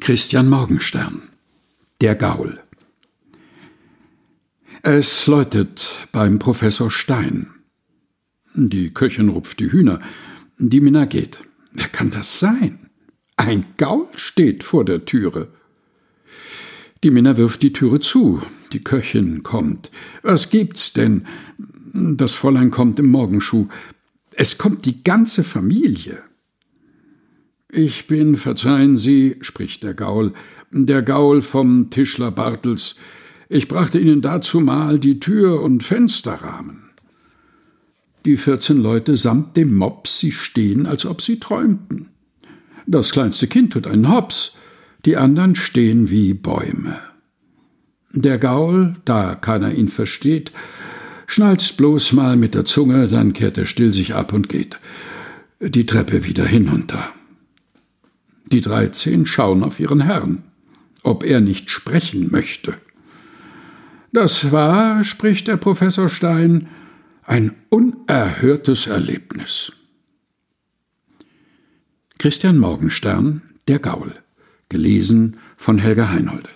Christian Morgenstern Der Gaul Es läutet beim Professor Stein. Die Köchin rupft die Hühner. Die Minna geht. Wer kann das sein? Ein Gaul steht vor der Türe. Die Minna wirft die Türe zu. Die Köchin kommt. Was gibt's denn? Das Fräulein kommt im Morgenschuh. Es kommt die ganze Familie. Ich bin, verzeihen Sie, spricht der Gaul, der Gaul vom Tischler Bartels. Ich brachte Ihnen dazu mal die Tür und Fensterrahmen. Die vierzehn Leute samt dem Mops, sie stehen, als ob sie träumten. Das kleinste Kind tut einen Hops, die anderen stehen wie Bäume. Der Gaul, da keiner ihn versteht, schnalzt bloß mal mit der Zunge, dann kehrt er still sich ab und geht die Treppe wieder hinunter. Die dreizehn schauen auf ihren Herrn, ob er nicht sprechen möchte. Das war, spricht der Professor Stein, ein unerhörtes Erlebnis. Christian Morgenstern, Der Gaul, gelesen von Helga Heinold.